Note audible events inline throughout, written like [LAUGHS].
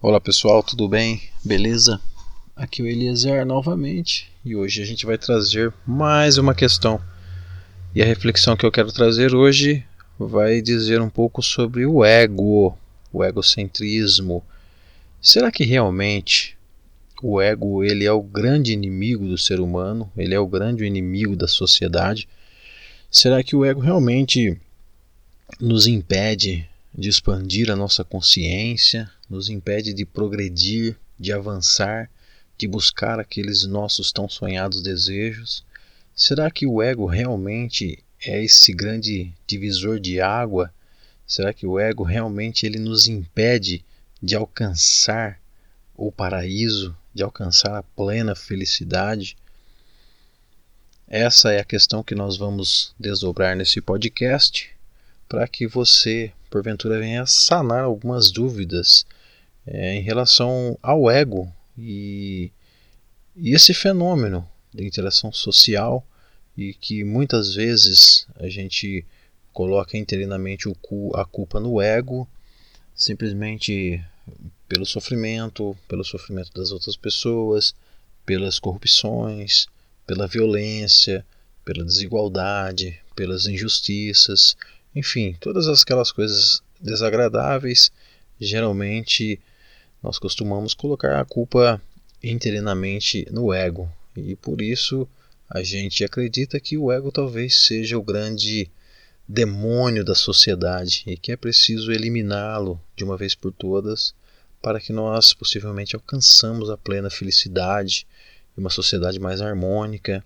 Olá pessoal, tudo bem? Beleza? Aqui é o Eliezer novamente e hoje a gente vai trazer mais uma questão. E a reflexão que eu quero trazer hoje vai dizer um pouco sobre o ego, o egocentrismo. Será que realmente o ego ele é o grande inimigo do ser humano? Ele é o grande inimigo da sociedade? Será que o ego realmente nos impede de expandir a nossa consciência, nos impede de progredir, de avançar, de buscar aqueles nossos tão sonhados desejos? Será que o ego realmente é esse grande divisor de água? Será que o ego realmente ele nos impede de alcançar o paraíso, de alcançar a plena felicidade? Essa é a questão que nós vamos desdobrar nesse podcast para que você, porventura, venha sanar algumas dúvidas é, em relação ao ego e, e esse fenômeno de interação social e que muitas vezes a gente coloca interinamente o, a culpa no ego, simplesmente pelo sofrimento, pelo sofrimento das outras pessoas, pelas corrupções, pela violência, pela desigualdade, pelas injustiças, enfim, todas aquelas coisas desagradáveis, geralmente nós costumamos colocar a culpa interinamente no ego. E por isso a gente acredita que o ego talvez seja o grande demônio da sociedade e que é preciso eliminá-lo de uma vez por todas para que nós possivelmente alcançamos a plena felicidade e uma sociedade mais harmônica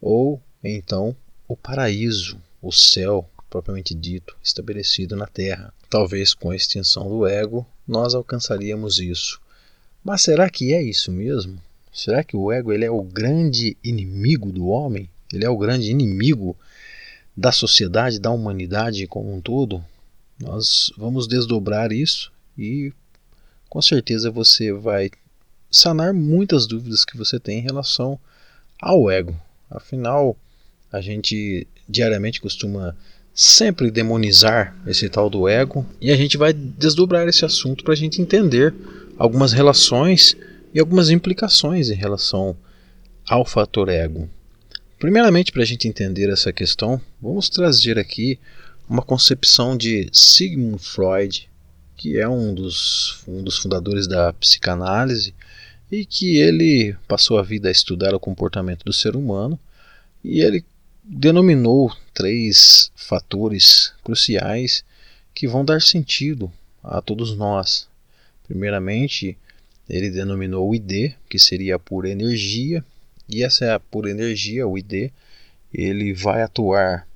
ou então o paraíso, o céu, propriamente dito, estabelecido na Terra. Talvez com a extinção do ego nós alcançaríamos isso. Mas será que é isso mesmo? Será que o ego ele é o grande inimigo do homem? Ele é o grande inimigo da sociedade, da humanidade como um todo? Nós vamos desdobrar isso e com certeza você vai sanar muitas dúvidas que você tem em relação ao ego. Afinal, a gente diariamente costuma sempre demonizar esse tal do ego e a gente vai desdobrar esse assunto para a gente entender algumas relações e algumas implicações em relação ao fator ego. Primeiramente, para a gente entender essa questão, vamos trazer aqui uma concepção de Sigmund Freud, que é um dos, um dos fundadores da psicanálise e que ele passou a vida a estudar o comportamento do ser humano e ele denominou três fatores cruciais que vão dar sentido a todos nós. Primeiramente, ele denominou o ID, que seria a pura energia, e essa é a pura energia, o ID, ele vai atuar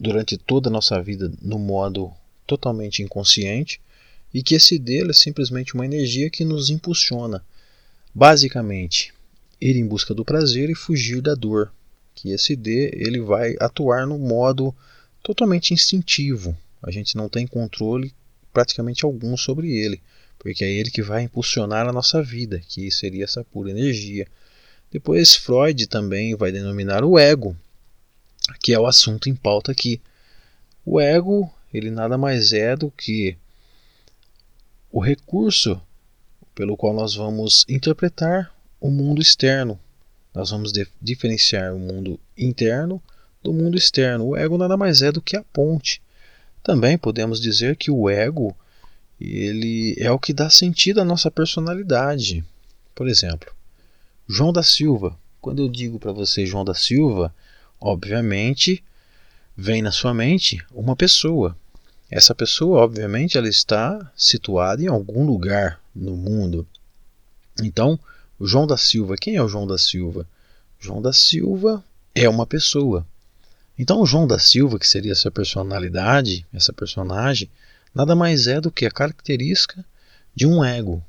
durante toda a nossa vida no modo totalmente inconsciente e que esse ID é simplesmente uma energia que nos impulsiona, basicamente, ir em busca do prazer e fugir da dor que esse D ele vai atuar no modo totalmente instintivo. A gente não tem controle praticamente algum sobre ele, porque é ele que vai impulsionar a nossa vida, que seria essa pura energia. Depois Freud também vai denominar o ego, que é o assunto em pauta aqui. O ego, ele nada mais é do que o recurso pelo qual nós vamos interpretar o mundo externo, nós vamos diferenciar o mundo interno do mundo externo. O ego nada mais é do que a ponte. Também podemos dizer que o ego ele é o que dá sentido à nossa personalidade. Por exemplo, João da Silva. Quando eu digo para você João da Silva, obviamente vem na sua mente uma pessoa. Essa pessoa, obviamente, ela está situada em algum lugar no mundo. Então, o João da Silva, quem é o João da Silva? João da Silva é uma pessoa. Então, o João da Silva, que seria essa personalidade, essa personagem, nada mais é do que a característica de um ego.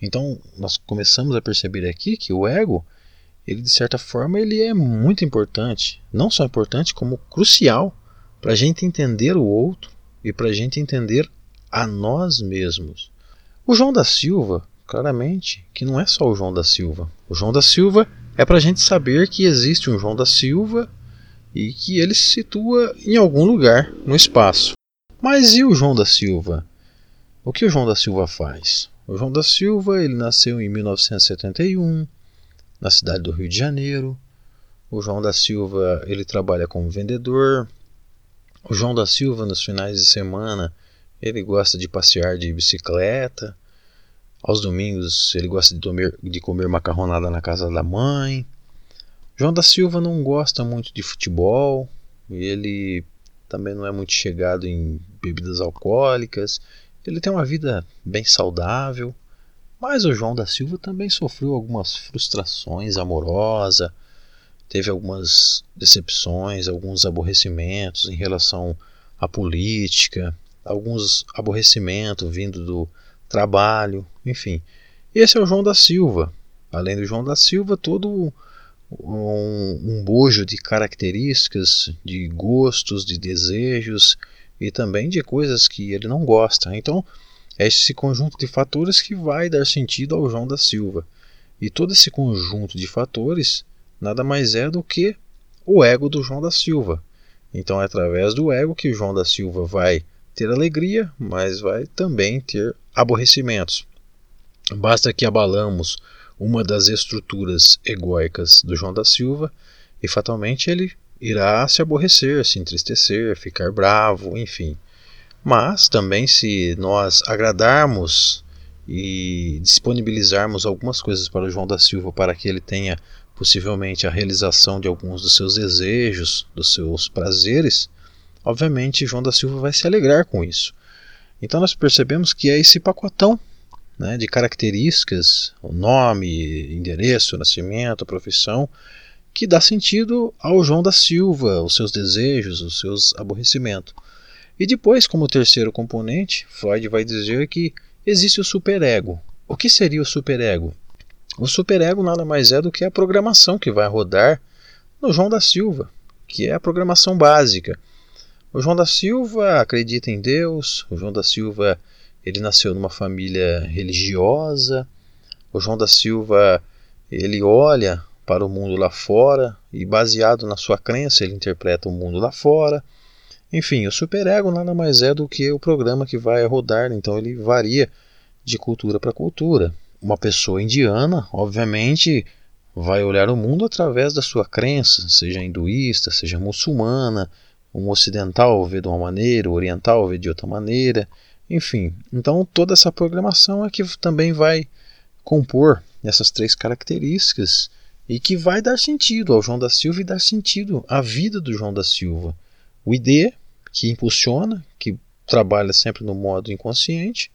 Então, nós começamos a perceber aqui que o ego, ele de certa forma, ele é muito importante. Não só importante, como crucial para a gente entender o outro e para a gente entender a nós mesmos. O João da Silva, claramente que não é só o João da Silva. O João da Silva é para a gente saber que existe um João da Silva e que ele se situa em algum lugar no espaço. Mas e o João da Silva? O que o João da Silva faz? O João da Silva ele nasceu em 1971 na cidade do Rio de Janeiro. O João da Silva ele trabalha como vendedor. O João da Silva nos finais de semana ele gosta de passear de bicicleta. Aos domingos ele gosta de, comer, de comer macarronada na casa da mãe. João da Silva não gosta muito de futebol. Ele também não é muito chegado em bebidas alcoólicas. Ele tem uma vida bem saudável, mas o João da Silva também sofreu algumas frustrações amorosas, teve algumas decepções, alguns aborrecimentos em relação à política, alguns aborrecimentos vindo do trabalho, enfim. Esse é o João da Silva. Além do João da Silva, todo um, um bojo de características, de gostos, de desejos e também de coisas que ele não gosta. Então, é esse conjunto de fatores que vai dar sentido ao João da Silva. E todo esse conjunto de fatores nada mais é do que o ego do João da Silva. Então é através do ego que o João da Silva vai ter alegria, mas vai também ter aborrecimentos. Basta que abalamos uma das estruturas egóicas do João da Silva e fatalmente ele irá se aborrecer, se entristecer, ficar bravo, enfim. Mas também, se nós agradarmos e disponibilizarmos algumas coisas para o João da Silva para que ele tenha possivelmente a realização de alguns dos seus desejos, dos seus prazeres, obviamente João da Silva vai se alegrar com isso. Então nós percebemos que é esse pacotão né, de características, nome, endereço, nascimento, profissão, que dá sentido ao João da Silva, os seus desejos, os seus aborrecimentos. E depois, como terceiro componente, Freud vai dizer que existe o superego. O que seria o superego? O superego nada mais é do que a programação que vai rodar no João da Silva, que é a programação básica. O João da Silva acredita em Deus, o João da Silva ele nasceu numa família religiosa. O João da Silva ele olha para o mundo lá fora e, baseado na sua crença, ele interpreta o mundo lá fora. Enfim, o superego nada mais é do que o programa que vai rodar, então ele varia de cultura para cultura. Uma pessoa indiana, obviamente, vai olhar o mundo através da sua crença, seja hinduísta, seja muçulmana. Um ocidental vê de uma maneira, o oriental vê de outra maneira. Enfim, então toda essa programação é que também vai compor essas três características e que vai dar sentido ao João da Silva e dar sentido à vida do João da Silva. O ID, que impulsiona, que trabalha sempre no modo inconsciente,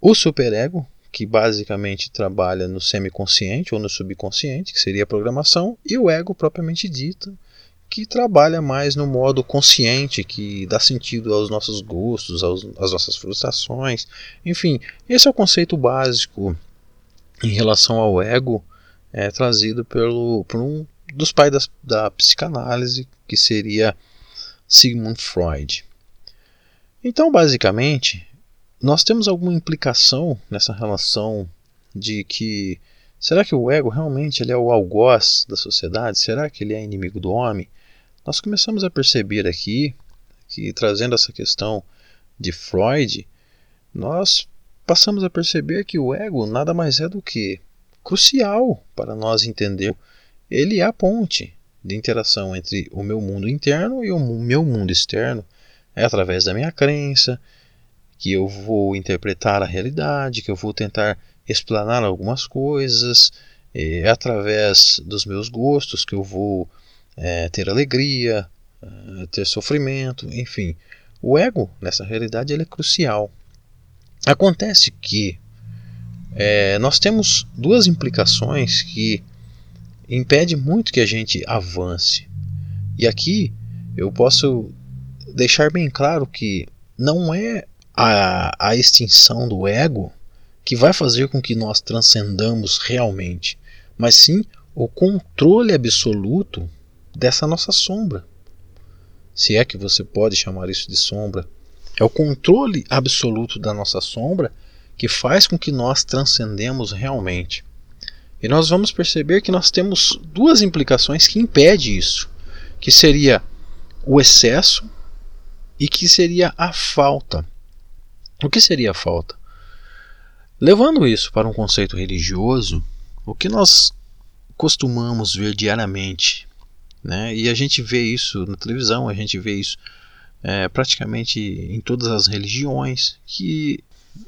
o superego, que basicamente trabalha no semiconsciente ou no subconsciente, que seria a programação, e o ego propriamente dito, que trabalha mais no modo consciente, que dá sentido aos nossos gostos, aos, às nossas frustrações. Enfim, esse é o conceito básico em relação ao ego é, trazido pelo, por um dos pais das, da psicanálise, que seria Sigmund Freud. Então, basicamente, nós temos alguma implicação nessa relação de que será que o ego realmente ele é o algoz da sociedade? Será que ele é inimigo do homem? Nós começamos a perceber aqui que trazendo essa questão de Freud, nós passamos a perceber que o ego nada mais é do que crucial para nós entender. Ele é a ponte de interação entre o meu mundo interno e o meu mundo externo. É através da minha crença que eu vou interpretar a realidade, que eu vou tentar explanar algumas coisas, é através dos meus gostos que eu vou é, ter alegria, é, ter sofrimento, enfim. O ego, nessa realidade, ele é crucial. Acontece que é, nós temos duas implicações que impedem muito que a gente avance. E aqui eu posso deixar bem claro que não é a, a extinção do ego que vai fazer com que nós transcendamos realmente, mas sim o controle absoluto dessa nossa sombra. Se é que você pode chamar isso de sombra, é o controle absoluto da nossa sombra que faz com que nós transcendemos realmente. E nós vamos perceber que nós temos duas implicações que impedem isso, que seria o excesso e que seria a falta. O que seria a falta? Levando isso para um conceito religioso, o que nós costumamos ver diariamente, né? e a gente vê isso na televisão, a gente vê isso é, praticamente em todas as religiões, que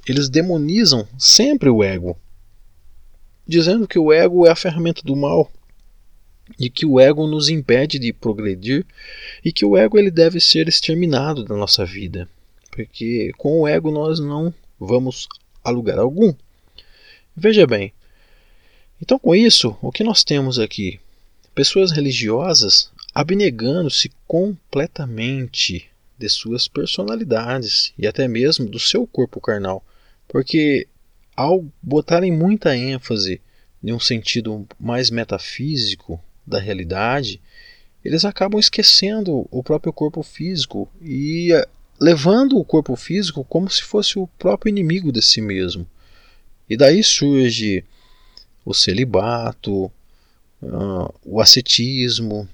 eles demonizam sempre o ego, dizendo que o ego é a ferramenta do mal e que o ego nos impede de progredir e que o ego ele deve ser exterminado da nossa vida, porque com o ego nós não vamos a lugar algum. Veja bem, então com isso, o que nós temos aqui? Pessoas religiosas abnegando-se completamente de suas personalidades e até mesmo do seu corpo carnal, porque ao botarem muita ênfase em um sentido mais metafísico da realidade, eles acabam esquecendo o próprio corpo físico e levando o corpo físico como se fosse o próprio inimigo de si mesmo. E daí surge o celibato, uh, o ascetismo,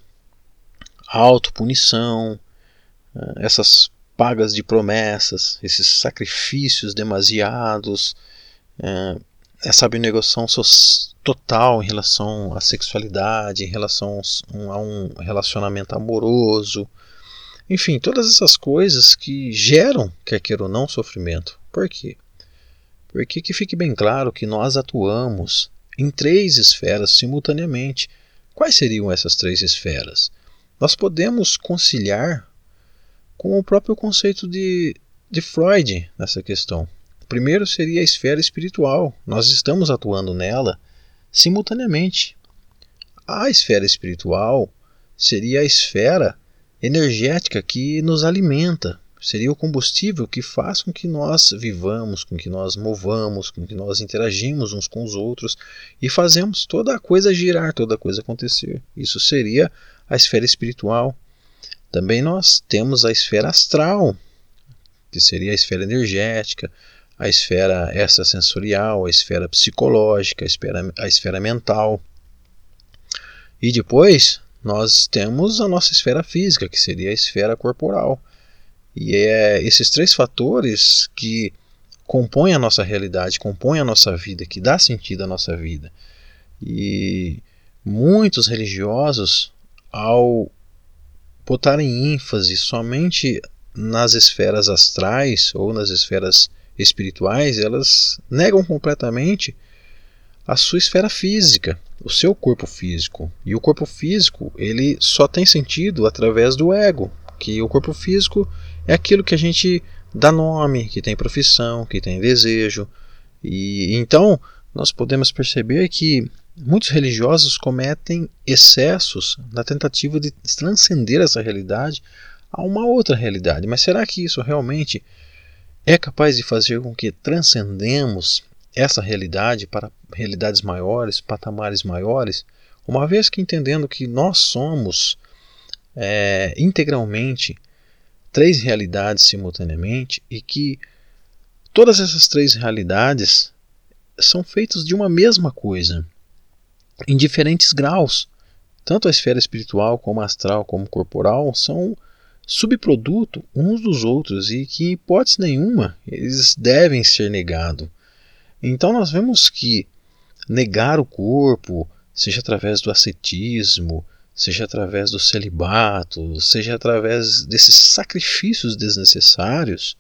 a autopunição, uh, essas pagas de promessas, esses sacrifícios demasiados, uh, essa abnegação total em relação à sexualidade, em relação a um relacionamento amoroso, enfim, todas essas coisas que geram, quer queira ou não, sofrimento. Por quê? Porque que fique bem claro que nós atuamos em três esferas simultaneamente. Quais seriam essas três esferas? Nós podemos conciliar com o próprio conceito de, de Freud nessa questão. Primeiro seria a esfera espiritual. Nós estamos atuando nela simultaneamente. A esfera espiritual seria a esfera energética que nos alimenta, seria o combustível que faz com que nós vivamos, com que nós movamos, com que nós interagimos uns com os outros e fazemos toda a coisa girar, toda a coisa acontecer. Isso seria a esfera espiritual. Também nós temos a esfera astral, que seria a esfera energética, a esfera extrasensorial, a esfera psicológica, a esfera, a esfera mental. E depois nós temos a nossa esfera física, que seria a esfera corporal. E é esses três fatores que compõem a nossa realidade, compõem a nossa vida, que dá sentido à nossa vida. E muitos religiosos, ao botarem ênfase somente nas esferas astrais ou nas esferas espirituais, elas negam completamente a sua esfera física, o seu corpo físico. E o corpo físico, ele só tem sentido através do ego, que o corpo físico é aquilo que a gente dá nome, que tem profissão, que tem desejo. E então nós podemos perceber que muitos religiosos cometem excessos na tentativa de transcender essa realidade a uma outra realidade. Mas será que isso realmente é capaz de fazer com que transcendemos essa realidade para realidades maiores, patamares maiores, uma vez que entendendo que nós somos é, integralmente três realidades simultaneamente e que todas essas três realidades são feitas de uma mesma coisa, em diferentes graus. Tanto a esfera espiritual, como astral, como corporal, são subproduto uns dos outros e que, em hipótese nenhuma, eles devem ser negados. Então, nós vemos que negar o corpo, seja através do ascetismo, seja através do celibato, seja através desses sacrifícios desnecessários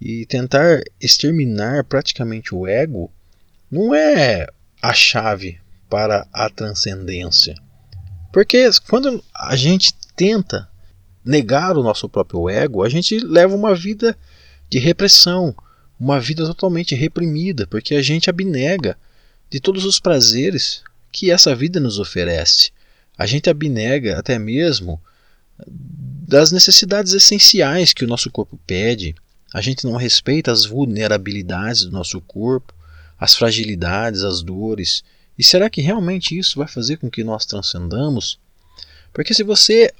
e tentar exterminar praticamente o ego, não é a chave para a transcendência. Porque quando a gente tenta negar o nosso próprio ego, a gente leva uma vida de repressão, uma vida totalmente reprimida, porque a gente abnega de todos os prazeres que essa vida nos oferece. A gente abnega até mesmo das necessidades essenciais que o nosso corpo pede. A gente não respeita as vulnerabilidades do nosso corpo, as fragilidades, as dores. E será que realmente isso vai fazer com que nós transcendamos? Porque se você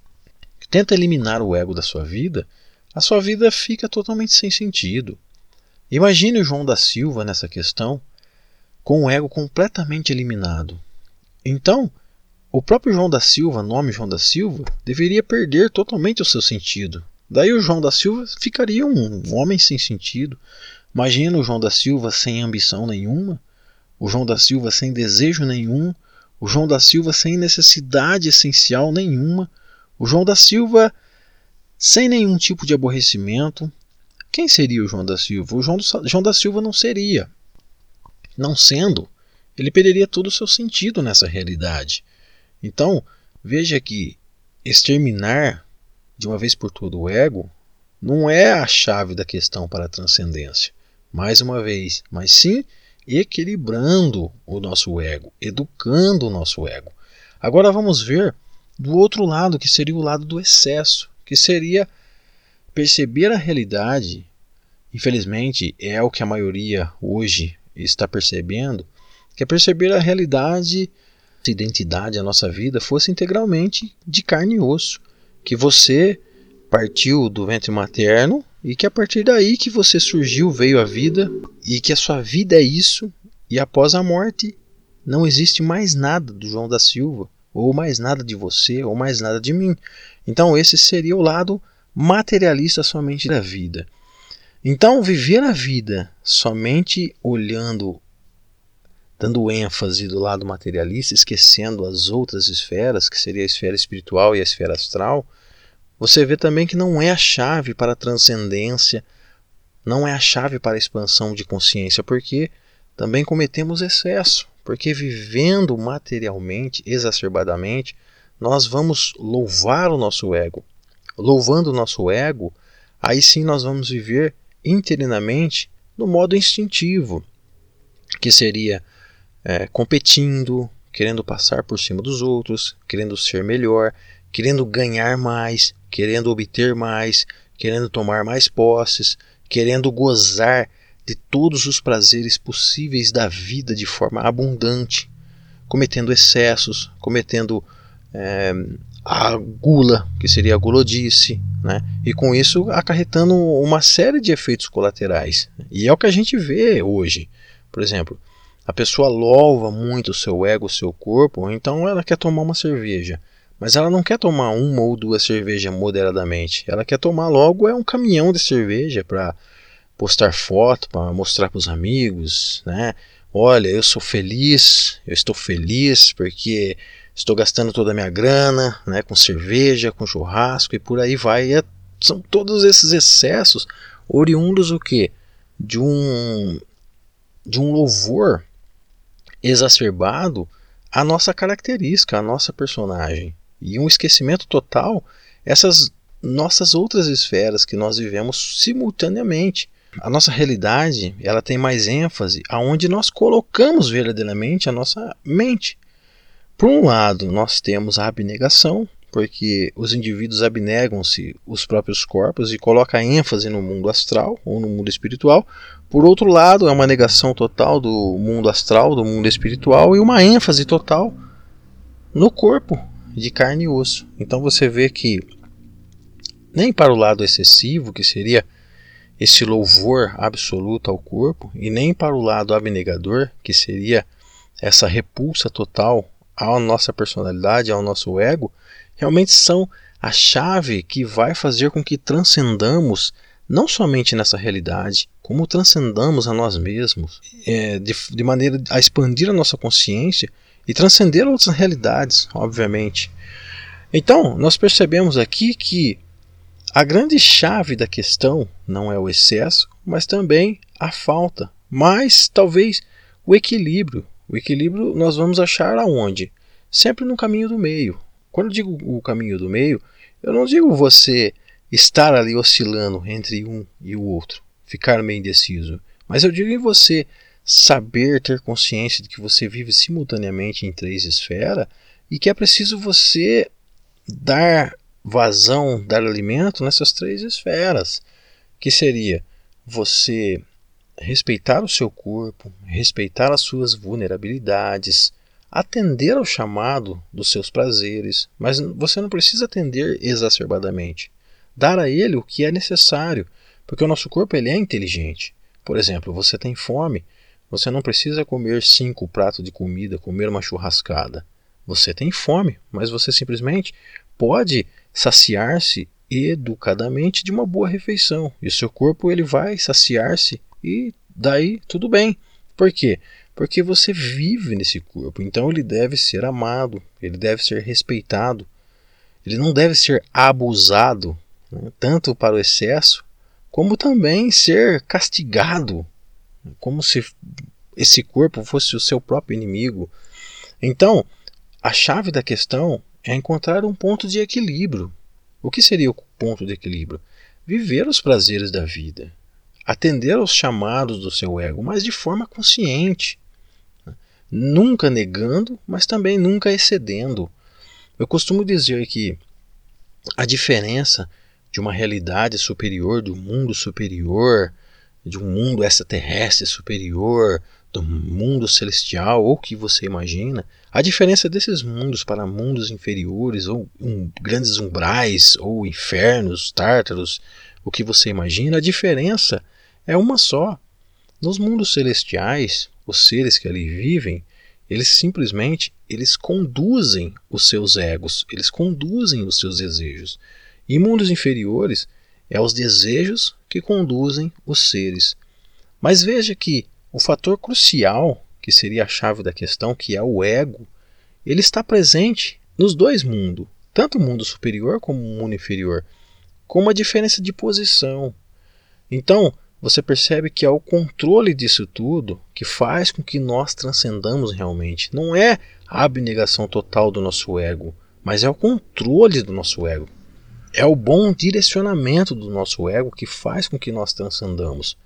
tenta eliminar o ego da sua vida, a sua vida fica totalmente sem sentido. Imagine o João da Silva nessa questão, com o ego completamente eliminado. Então, o próprio João da Silva, nome João da Silva, deveria perder totalmente o seu sentido. Daí o João da Silva ficaria um homem sem sentido. Imagina o João da Silva sem ambição nenhuma, o João da Silva sem desejo nenhum, o João da Silva sem necessidade essencial nenhuma, o João da Silva sem nenhum tipo de aborrecimento. Quem seria o João da Silva? O João, do, João da Silva não seria. Não sendo, ele perderia todo o seu sentido nessa realidade. Então, veja que exterminar de uma vez por todas o ego não é a chave da questão para a transcendência. Mais uma vez, mas sim equilibrando o nosso ego, educando o nosso ego. Agora vamos ver do outro lado, que seria o lado do excesso, que seria perceber a realidade. Infelizmente, é o que a maioria hoje está percebendo, que é perceber a realidade, a identidade, a nossa vida fosse integralmente de carne e osso, que você partiu do ventre materno e que a partir daí que você surgiu, veio a vida e que a sua vida é isso e após a morte não existe mais nada do João da Silva, ou mais nada de você, ou mais nada de mim. Então esse seria o lado materialista somente da vida. Então viver a vida somente olhando dando ênfase do lado materialista, esquecendo as outras esferas, que seria a esfera espiritual e a esfera astral, você vê também que não é a chave para a transcendência, não é a chave para a expansão de consciência, porque também cometemos excesso, porque vivendo materialmente, exacerbadamente, nós vamos louvar o nosso ego. Louvando o nosso ego, aí sim nós vamos viver interinamente no modo instintivo, que seria é, competindo, querendo passar por cima dos outros, querendo ser melhor, querendo ganhar mais, querendo obter mais, querendo tomar mais posses, querendo gozar de todos os prazeres possíveis da vida de forma abundante, cometendo excessos, cometendo é, a gula, que seria a gulodice, né? e com isso acarretando uma série de efeitos colaterais. E é o que a gente vê hoje. Por exemplo, a pessoa louva muito o seu ego, o seu corpo, então ela quer tomar uma cerveja. Mas ela não quer tomar uma ou duas cervejas moderadamente. Ela quer tomar logo é um caminhão de cerveja para postar foto, para mostrar para os amigos, né? Olha, eu sou feliz, eu estou feliz porque estou gastando toda a minha grana, né, com cerveja, com churrasco e por aí vai. É, são todos esses excessos oriundos o quê? De um de um louvor exacerbado à nossa característica, à nossa personagem e um esquecimento total essas nossas outras esferas que nós vivemos simultaneamente. A nossa realidade, ela tem mais ênfase aonde nós colocamos verdadeiramente a nossa mente. Por um lado, nós temos a abnegação, porque os indivíduos abnegam-se os próprios corpos e colocam ênfase no mundo astral ou no mundo espiritual. Por outro lado, é uma negação total do mundo astral, do mundo espiritual e uma ênfase total no corpo, de carne e osso. Então você vê que nem para o lado excessivo, que seria esse louvor absoluto ao corpo, e nem para o lado abnegador, que seria essa repulsa total à nossa personalidade, ao nosso ego, realmente são a chave que vai fazer com que transcendamos não somente nessa realidade, como transcendamos a nós mesmos, é, de, de maneira a expandir a nossa consciência e transcender outras realidades, obviamente. Então, nós percebemos aqui que a grande chave da questão não é o excesso, mas também a falta, mas talvez o equilíbrio. O equilíbrio nós vamos achar aonde? Sempre no caminho do meio. Quando eu digo o caminho do meio, eu não digo você estar ali oscilando entre um e o outro, ficar meio indeciso, mas eu digo em você saber ter consciência de que você vive simultaneamente em três esferas e que é preciso você dar vazão, dar alimento nessas três esferas, que seria você respeitar o seu corpo, respeitar as suas vulnerabilidades, atender ao chamado dos seus prazeres, mas você não precisa atender exacerbadamente. Dar a ele o que é necessário, porque o nosso corpo ele é inteligente. Por exemplo, você tem fome, você não precisa comer cinco pratos de comida, comer uma churrascada. Você tem fome, mas você simplesmente pode saciar-se educadamente de uma boa refeição. E o seu corpo ele vai saciar-se e daí tudo bem. Por quê? Porque você vive nesse corpo, então ele deve ser amado, ele deve ser respeitado, ele não deve ser abusado, né, tanto para o excesso, como também ser castigado, como se esse corpo fosse o seu próprio inimigo. Então, a chave da questão é encontrar um ponto de equilíbrio. O que seria o ponto de equilíbrio? Viver os prazeres da vida, atender aos chamados do seu ego, mas de forma consciente, nunca negando, mas também nunca excedendo. Eu costumo dizer que a diferença de uma realidade superior, do mundo superior, de um mundo extraterrestre superior, do mundo celestial ou que você imagina, a diferença desses mundos para mundos inferiores ou um, grandes umbrais ou infernos, tártaros, o que você imagina, a diferença é uma só. Nos mundos celestiais, os seres que ali vivem, eles simplesmente eles conduzem os seus egos, eles conduzem os seus desejos. Em mundos inferiores, é os desejos que conduzem os seres. Mas veja que o fator crucial, que seria a chave da questão, que é o ego, ele está presente nos dois mundos, tanto o mundo superior como o mundo inferior, com uma diferença de posição. Então, você percebe que é o controle disso tudo que faz com que nós transcendamos realmente. Não é a abnegação total do nosso ego, mas é o controle do nosso ego. É o bom direcionamento do nosso ego que faz com que nós transcendamos.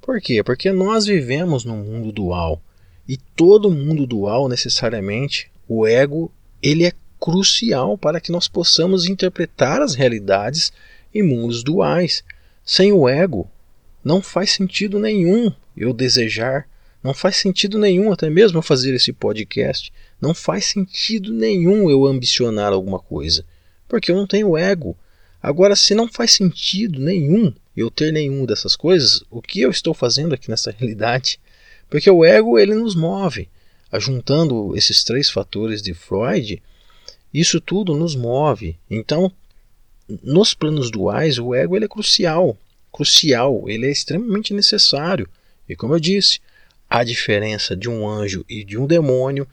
Por quê? Porque nós vivemos num mundo dual. E todo mundo dual, necessariamente, o ego, ele é crucial para que nós possamos interpretar as realidades em mundos duais. Sem o ego, não faz sentido nenhum eu desejar, não faz sentido nenhum até mesmo eu fazer esse podcast, não faz sentido nenhum eu ambicionar alguma coisa, porque eu não tenho ego. Agora, se não faz sentido nenhum eu ter nenhum dessas coisas, o que eu estou fazendo aqui nessa [LAUGHS] realidade? Porque o ego ele nos move. Juntando esses três fatores de Freud, isso tudo nos move. Então, nos planos duais, o ego ele é crucial crucial, ele é extremamente necessário. E como eu disse, a diferença de um anjo e de um demônio,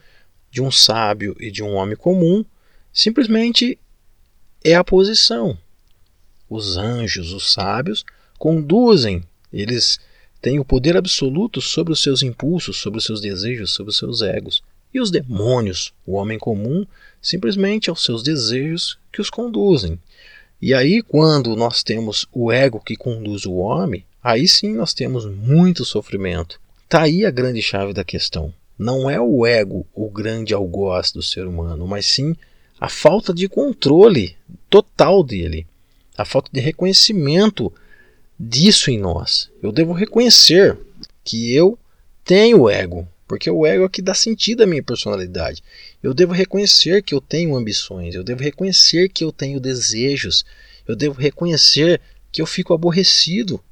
de um sábio e de um homem comum, simplesmente é a posição. Os anjos, os sábios, conduzem, eles têm o poder absoluto sobre os seus impulsos, sobre os seus desejos, sobre os seus egos. E os demônios, o homem comum, simplesmente aos seus desejos que os conduzem. E aí, quando nós temos o ego que conduz o homem, aí sim nós temos muito sofrimento. Está aí a grande chave da questão. Não é o ego o grande algoz do ser humano, mas sim a falta de controle total dele, a falta de reconhecimento disso em nós. Eu devo reconhecer que eu tenho ego, porque o ego é que dá sentido à minha personalidade. Eu devo reconhecer que eu tenho ambições, eu devo reconhecer que eu tenho desejos, eu devo reconhecer que eu fico aborrecido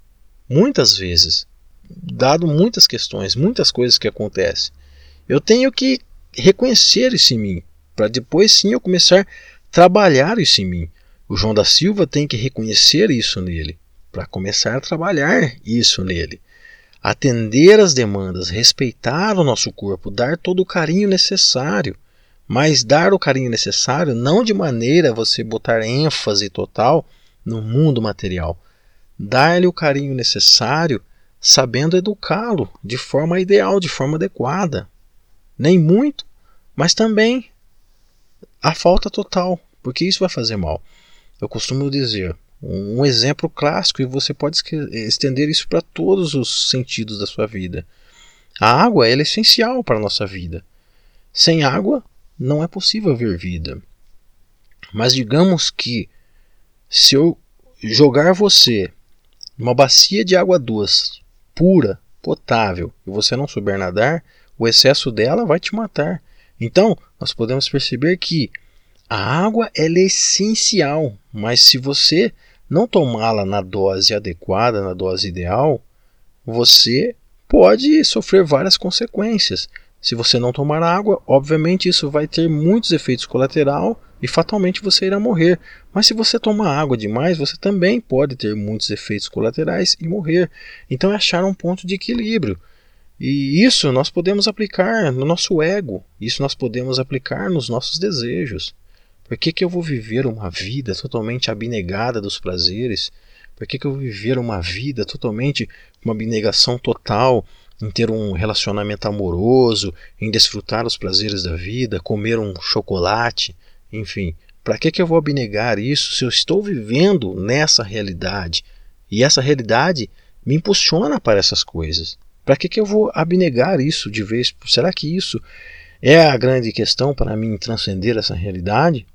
muitas vezes, dado muitas questões, muitas coisas que acontecem. Eu tenho que reconhecer isso em mim, para depois sim eu começar a trabalhar isso em mim. O João da Silva tem que reconhecer isso nele, para começar a trabalhar isso nele atender às demandas, respeitar o nosso corpo, dar todo o carinho necessário. Mas dar o carinho necessário não de maneira a você botar ênfase total no mundo material. Dar-lhe o carinho necessário sabendo educá-lo de forma ideal, de forma adequada. Nem muito, mas também a falta total, porque isso vai fazer mal. Eu costumo dizer, um exemplo clássico, e você pode estender isso para todos os sentidos da sua vida. A água é essencial para a nossa vida. Sem água, não é possível haver vida. Mas digamos que se eu jogar você numa bacia de água doce, pura, potável, e você não souber nadar, o excesso dela vai te matar. Então, nós podemos perceber que a água é essencial, mas se você não tomá-la na dose adequada, na dose ideal, você pode sofrer várias consequências. Se você não tomar água, obviamente isso vai ter muitos efeitos colaterais, e fatalmente você irá morrer. Mas se você tomar água demais, você também pode ter muitos efeitos colaterais e morrer. Então é achar um ponto de equilíbrio. E isso nós podemos aplicar no nosso ego, isso nós podemos aplicar nos nossos desejos. Por que, que eu vou viver uma vida totalmente abnegada dos prazeres? Por que, que eu vou viver uma vida totalmente uma abnegação total em ter um relacionamento amoroso, em desfrutar os prazeres da vida, comer um chocolate, enfim? Para que, que eu vou abnegar isso se eu estou vivendo nessa realidade? E essa realidade me impulsiona para essas coisas. Para que, que eu vou abnegar isso de vez? Será que isso é a grande questão para mim transcender essa realidade?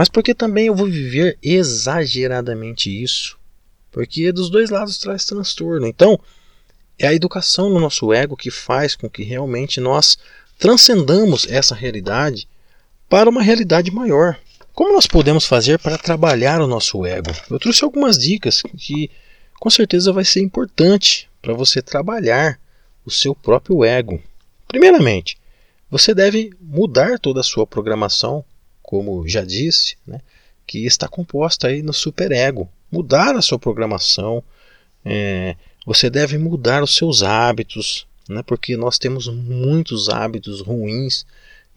Mas porque também eu vou viver exageradamente isso? Porque dos dois lados traz transtorno. Então, é a educação no nosso ego que faz com que realmente nós transcendamos essa realidade para uma realidade maior. Como nós podemos fazer para trabalhar o nosso ego? Eu trouxe algumas dicas que com certeza vai ser importante para você trabalhar o seu próprio ego. Primeiramente, você deve mudar toda a sua programação, como já disse, né, que está composta aí no superego. Mudar a sua programação, é, você deve mudar os seus hábitos, né, porque nós temos muitos hábitos ruins.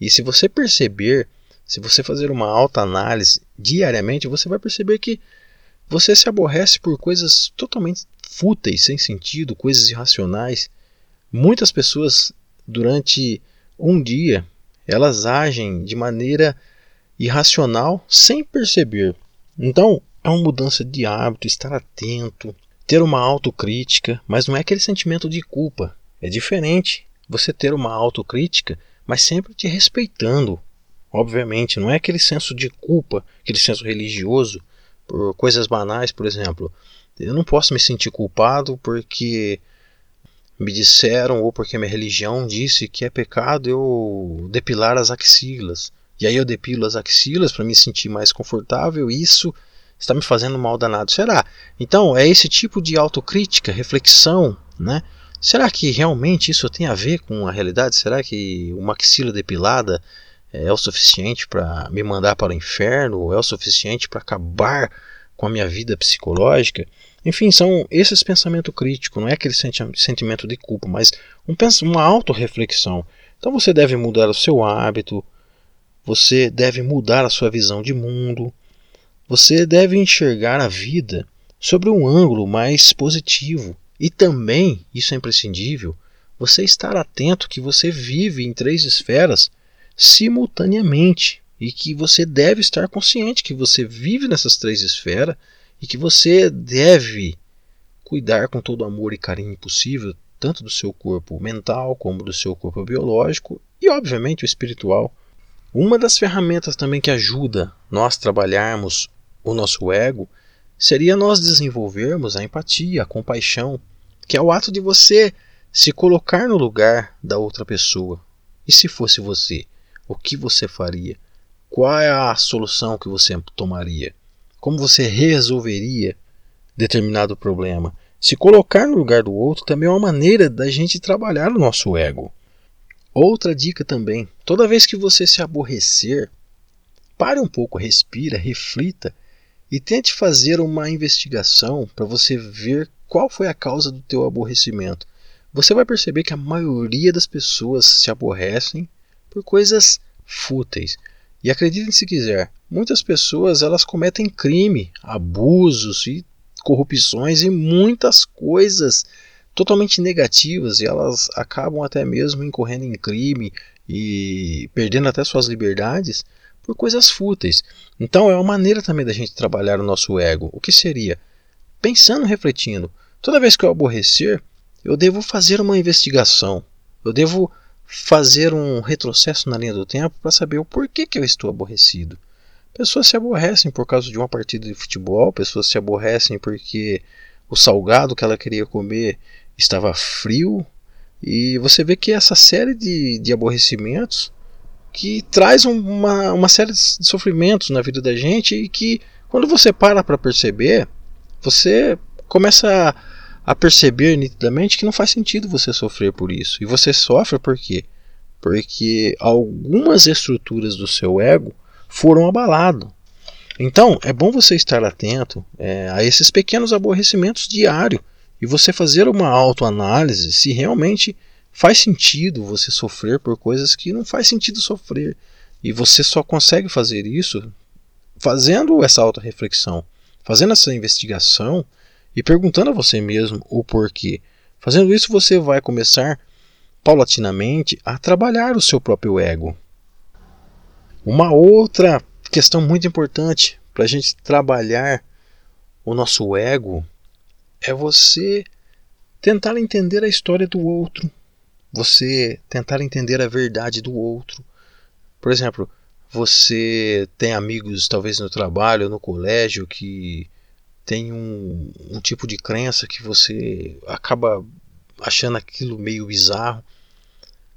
E se você perceber, se você fazer uma alta análise diariamente, você vai perceber que você se aborrece por coisas totalmente fúteis, sem sentido, coisas irracionais. Muitas pessoas durante um dia elas agem de maneira irracional sem perceber. Então, é uma mudança de hábito, estar atento, ter uma autocrítica, mas não é aquele sentimento de culpa. É diferente você ter uma autocrítica, mas sempre te respeitando. Obviamente, não é aquele senso de culpa, aquele senso religioso por coisas banais, por exemplo. Eu não posso me sentir culpado porque me disseram ou porque minha religião disse que é pecado eu depilar as axilas. E aí eu depilo as axilas para me sentir mais confortável, e isso está me fazendo mal danado. Será? Então, é esse tipo de autocrítica, reflexão, né? Será que realmente isso tem a ver com a realidade? Será que uma axila depilada é o suficiente para me mandar para o inferno? Ou é o suficiente para acabar com a minha vida psicológica? Enfim, são esses pensamentos críticos, não é aquele sentimento de culpa, mas um, uma autorreflexão. Então você deve mudar o seu hábito, você deve mudar a sua visão de mundo, você deve enxergar a vida sobre um ângulo mais positivo. E também, isso é imprescindível, você estar atento que você vive em três esferas simultaneamente e que você deve estar consciente que você vive nessas três esferas e que você deve cuidar com todo o amor e carinho possível, tanto do seu corpo mental como do seu corpo biológico e, obviamente, o espiritual. Uma das ferramentas também que ajuda nós trabalharmos o nosso ego seria nós desenvolvermos a empatia, a compaixão, que é o ato de você se colocar no lugar da outra pessoa. E se fosse você, o que você faria? Qual é a solução que você tomaria? como você resolveria determinado problema. Se colocar no lugar do outro também é uma maneira da gente trabalhar o nosso ego. Outra dica também: toda vez que você se aborrecer, pare um pouco, respira, reflita e tente fazer uma investigação para você ver qual foi a causa do teu aborrecimento. Você vai perceber que a maioria das pessoas se aborrecem por coisas fúteis. E acreditem se quiser, muitas pessoas elas cometem crime, abusos e corrupções e muitas coisas totalmente negativas e elas acabam até mesmo incorrendo em crime e perdendo até suas liberdades por coisas fúteis. Então é uma maneira também da gente trabalhar o nosso ego. O que seria? Pensando, refletindo. Toda vez que eu aborrecer, eu devo fazer uma investigação. Eu devo fazer um retrocesso na linha do tempo para saber o porquê que eu estou aborrecido. Pessoas se aborrecem por causa de uma partida de futebol, pessoas se aborrecem porque o salgado que ela queria comer estava frio, e você vê que essa série de, de aborrecimentos que traz uma, uma série de sofrimentos na vida da gente e que quando você para para perceber, você começa a a perceber nitidamente que não faz sentido você sofrer por isso. E você sofre por quê? Porque algumas estruturas do seu ego foram abalados. Então, é bom você estar atento é, a esses pequenos aborrecimentos diários e você fazer uma autoanálise se realmente faz sentido você sofrer por coisas que não faz sentido sofrer. E você só consegue fazer isso fazendo essa auto-reflexão, fazendo essa investigação e perguntando a você mesmo o porquê. Fazendo isso, você vai começar paulatinamente a trabalhar o seu próprio ego. Uma outra questão muito importante para a gente trabalhar o nosso ego é você tentar entender a história do outro, você tentar entender a verdade do outro. Por exemplo, você tem amigos, talvez no trabalho, no colégio, que tem um, um tipo de crença que você acaba achando aquilo meio bizarro.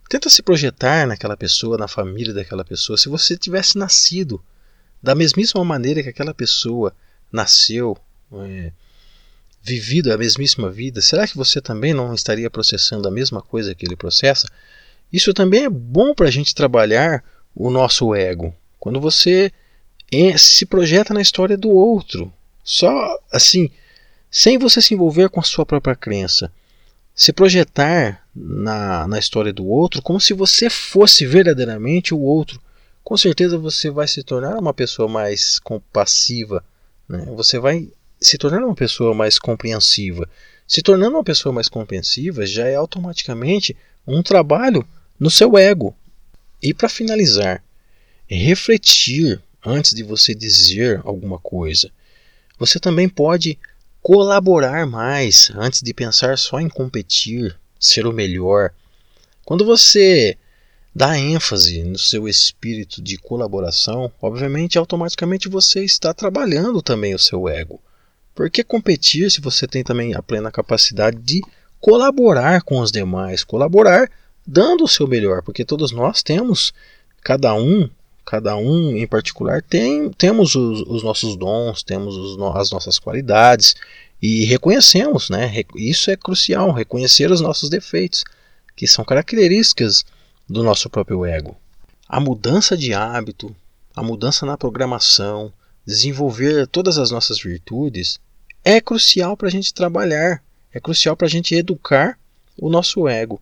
Tenta se projetar naquela pessoa, na família daquela pessoa. Se você tivesse nascido da mesmíssima maneira que aquela pessoa nasceu, é, vivido a mesmíssima vida, será que você também não estaria processando a mesma coisa que ele processa? Isso também é bom para a gente trabalhar o nosso ego. Quando você se projeta na história do outro, só assim, sem você se envolver com a sua própria crença, se projetar na, na história do outro como se você fosse verdadeiramente o outro, com certeza você vai se tornar uma pessoa mais compassiva, né? você vai se tornar uma pessoa mais compreensiva. Se tornando uma pessoa mais compreensiva já é automaticamente um trabalho no seu ego. E para finalizar, refletir antes de você dizer alguma coisa. Você também pode colaborar mais antes de pensar só em competir, ser o melhor. Quando você dá ênfase no seu espírito de colaboração, obviamente automaticamente você está trabalhando também o seu ego. Por que competir se você tem também a plena capacidade de colaborar com os demais, colaborar dando o seu melhor, porque todos nós temos, cada um cada um em particular tem temos os, os nossos dons, temos os, as nossas qualidades e reconhecemos, né? Isso é crucial, reconhecer os nossos defeitos, que são características do nosso próprio ego. A mudança de hábito, a mudança na programação, desenvolver todas as nossas virtudes é crucial para a gente trabalhar, é crucial para a gente educar o nosso ego.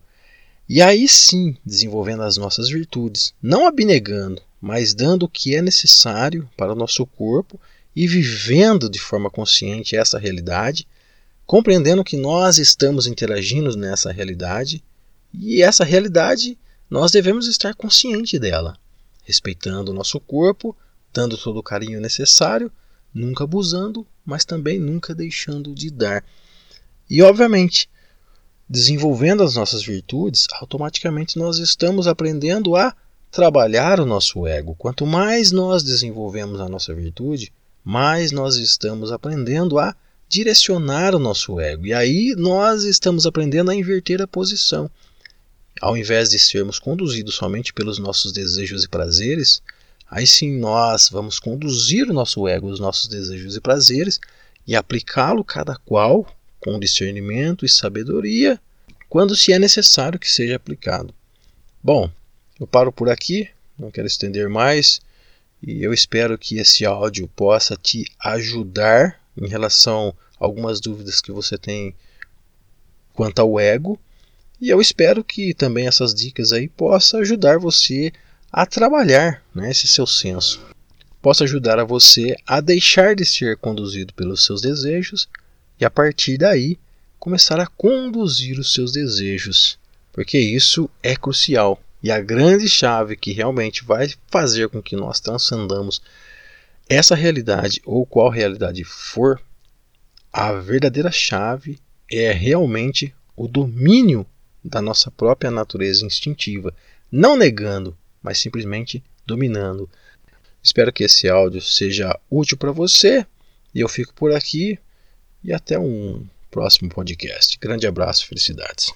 E aí sim, desenvolvendo as nossas virtudes, não abnegando, mas dando o que é necessário para o nosso corpo e vivendo de forma consciente essa realidade, compreendendo que nós estamos interagindo nessa realidade e essa realidade nós devemos estar consciente dela, respeitando o nosso corpo, dando todo o carinho necessário, nunca abusando, mas também nunca deixando de dar. E obviamente, desenvolvendo as nossas virtudes, automaticamente nós estamos aprendendo a trabalhar o nosso ego. Quanto mais nós desenvolvemos a nossa virtude, mais nós estamos aprendendo a direcionar o nosso ego. E aí nós estamos aprendendo a inverter a posição. Ao invés de sermos conduzidos somente pelos nossos desejos e prazeres, aí sim nós vamos conduzir o nosso ego, os nossos desejos e prazeres e aplicá-lo cada qual com discernimento e sabedoria quando se é necessário que seja aplicado. Bom, eu paro por aqui, não quero estender mais e eu espero que esse áudio possa te ajudar em relação a algumas dúvidas que você tem quanto ao ego. E eu espero que também essas dicas aí possa ajudar você a trabalhar né, esse seu senso. Possa ajudar a você a deixar de ser conduzido pelos seus desejos e a partir daí começar a conduzir os seus desejos, porque isso é crucial. E a grande chave que realmente vai fazer com que nós transcendamos essa realidade ou qual realidade for, a verdadeira chave é realmente o domínio da nossa própria natureza instintiva, não negando, mas simplesmente dominando. Espero que esse áudio seja útil para você e eu fico por aqui e até um próximo podcast. Grande abraço, felicidades.